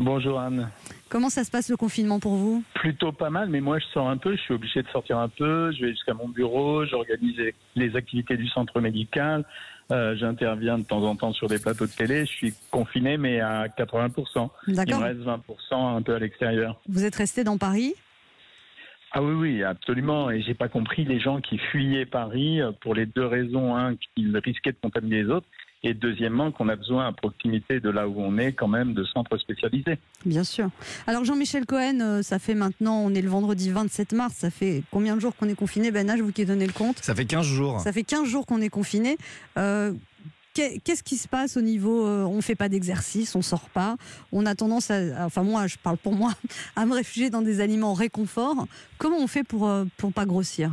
Bonjour Anne. Comment ça se passe le confinement pour vous? Plutôt pas mal, mais moi je sors un peu, je suis obligé de sortir un peu, je vais jusqu'à mon bureau, j'organise les activités du centre médical, euh, j'interviens de temps en temps sur des plateaux de télé, je suis confiné mais à 80%. Il me reste 20% un peu à l'extérieur. Vous êtes resté dans Paris? Ah oui, oui, absolument. Et j'ai pas compris les gens qui fuyaient Paris pour les deux raisons. Un, qu'ils risquaient de contaminer les autres et deuxièmement qu'on a besoin à proximité de là où on est quand même de centres spécialisés. Bien sûr. Alors Jean-Michel Cohen, euh, ça fait maintenant, on est le vendredi 27 mars, ça fait combien de jours qu'on est confiné? Ben je vous qui donné le compte Ça fait 15 jours. Ça fait 15 jours qu'on est confiné. Euh, qu'est-ce qui se passe au niveau euh, On ne fait pas d'exercice, on sort pas. On a tendance à, enfin moi, je parle pour moi, à me réfugier dans des aliments réconfort. Comment on fait pour pour pas grossir?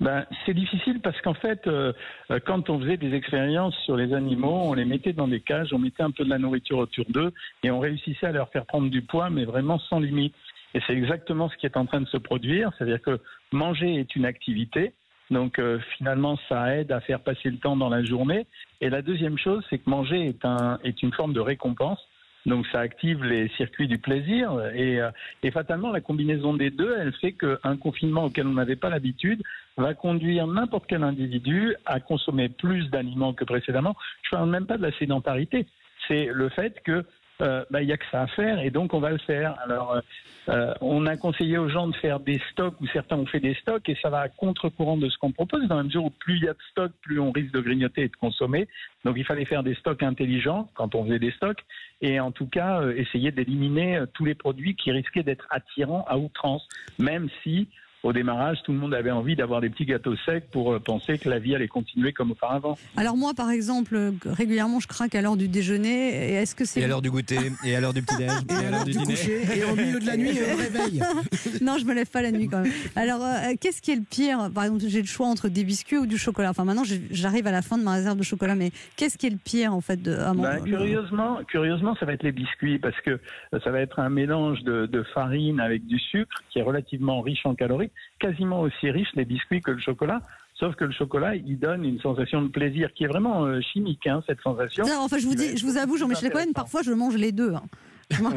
Ben, C'est difficile parce qu'en fait, euh, euh, quand on faisait des expériences sur les animaux, on les mettait dans des cages, on mettait un peu de la nourriture autour d'eux et on réussissait à leur faire prendre du poids, mais vraiment sans limite. Et c'est exactement ce qui est en train de se produire, c'est-à-dire que manger est une activité, donc euh, finalement ça aide à faire passer le temps dans la journée. Et la deuxième chose, c'est que manger est, un, est une forme de récompense. Donc ça active les circuits du plaisir et, euh, et fatalement la combinaison des deux, elle fait qu'un confinement auquel on n'avait pas l'habitude va conduire n'importe quel individu à consommer plus d'aliments que précédemment. Je parle même pas de la sédentarité, c'est le fait que euh, bah, il n'y a que ça à faire et donc on va le faire. Alors, euh, euh, on a conseillé aux gens de faire des stocks ou certains ont fait des stocks et ça va à contre-courant de ce qu'on propose dans la mesure où plus il y a de stocks, plus on risque de grignoter et de consommer. Donc il fallait faire des stocks intelligents quand on faisait des stocks et en tout cas essayer d'éliminer tous les produits qui risquaient d'être attirants à outrance, même si au démarrage, tout le monde avait envie d'avoir des petits gâteaux secs pour euh, penser que la vie allait continuer comme auparavant. Alors moi, par exemple, euh, régulièrement, je craque à l'heure du déjeuner. Est-ce que c'est et à l'heure du goûter et à l'heure du petit déj et, à l'heure du, coucher et au milieu de la nuit au réveil. non, je me lève pas la nuit quand même. Alors, euh, qu'est-ce qui est le pire? Par exemple, j'ai le choix entre des biscuits ou du chocolat. Enfin, maintenant, j'arrive à la fin de ma réserve de chocolat, mais qu'est-ce qui est le pire en fait de, à ben, curieusement, curieusement, ça va être les biscuits parce que ça va être un mélange de, de farine avec du sucre qui est relativement riche en calories quasiment aussi riche les biscuits que le chocolat. Sauf que le chocolat, il donne une sensation de plaisir qui est vraiment euh, chimique, hein, cette sensation. Non, enfin, je vous dis, je vous avoue, Jean-Michel Cohen, parfois je mange les deux. Hein.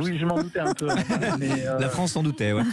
oui, je m'en doutais un peu. Euh, la France s'en doutait, ouais.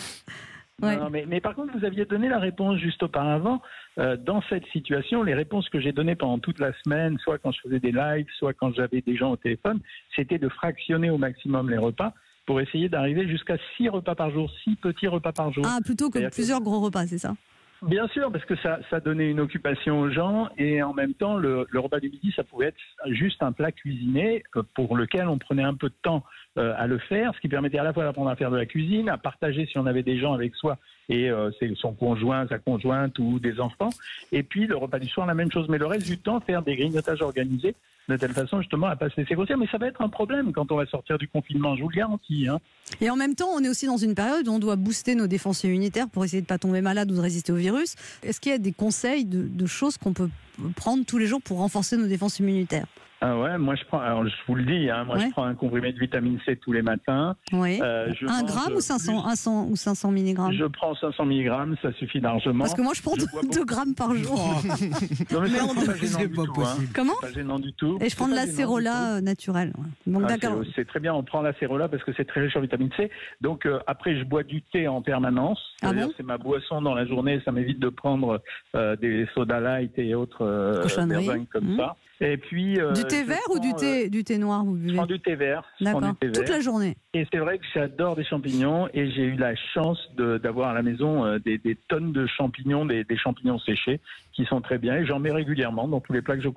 mais, par contre, vous aviez donné la réponse juste auparavant. Euh, dans cette situation, les réponses que j'ai données pendant toute la semaine, soit quand je faisais des lives, soit quand j'avais des gens au téléphone, c'était de fractionner au maximum les repas pour essayer d'arriver jusqu'à six repas par jour, six petits repas par jour. Ah, plutôt que plusieurs gros repas, c'est ça? Bien sûr, parce que ça, ça donnait une occupation aux gens et en même temps, le, repas du midi, ça pouvait être juste un plat cuisiné euh, pour lequel on prenait un peu de temps euh, à le faire, ce qui permettait à la fois d'apprendre à faire de la cuisine, à partager si on avait des gens avec soi et euh, c'est son conjoint, sa conjointe ou des enfants. Et puis le repas du soir, la même chose, mais le reste du temps, faire des grignotages organisés de telle façon justement à pas se laisser grossir. Mais ça va être un problème quand on va sortir du confinement, je vous le garantis. Hein. Et en même temps, on est aussi dans une période où on doit booster nos défenses immunitaires pour essayer de ne pas tomber malade ou de résister au virus. Est-ce qu'il y a des conseils de choses qu'on peut prendre tous les jours pour renforcer nos défenses immunitaires? Ah ouais, moi je prends, alors je vous le dis, hein, moi je prends un comprimé de vitamine C tous les matins. Oui. Euh, un gramme ou 500, ou 500 milligrammes? Je prends 500 milligrammes, ça suffit largement. Parce que moi je prends 2 grammes par jour. non mais, c'est pas gênant du tout. Hein. Comment? Pas gênant du tout. Et je prends de la cérola euh, naturelle. Donc ah, d'accord. C'est très bien, on prend la cérola parce que c'est très riche en vitamine C. Donc euh, après je bois du thé en permanence. Ah bon? C'est ma boisson dans la journée, ça m'évite de prendre des soda light et autres euh, comme mmh. ça. Et puis euh, du thé vert ou du thé euh, du thé noir vous buvez Je prends du thé vert. D'accord. Toute la journée. Et c'est vrai que j'adore des champignons et j'ai eu la chance d'avoir à la maison euh, des, des, tonnes de champignons, des, des, champignons séchés qui sont très bien et j'en mets régulièrement dans tous les plats que je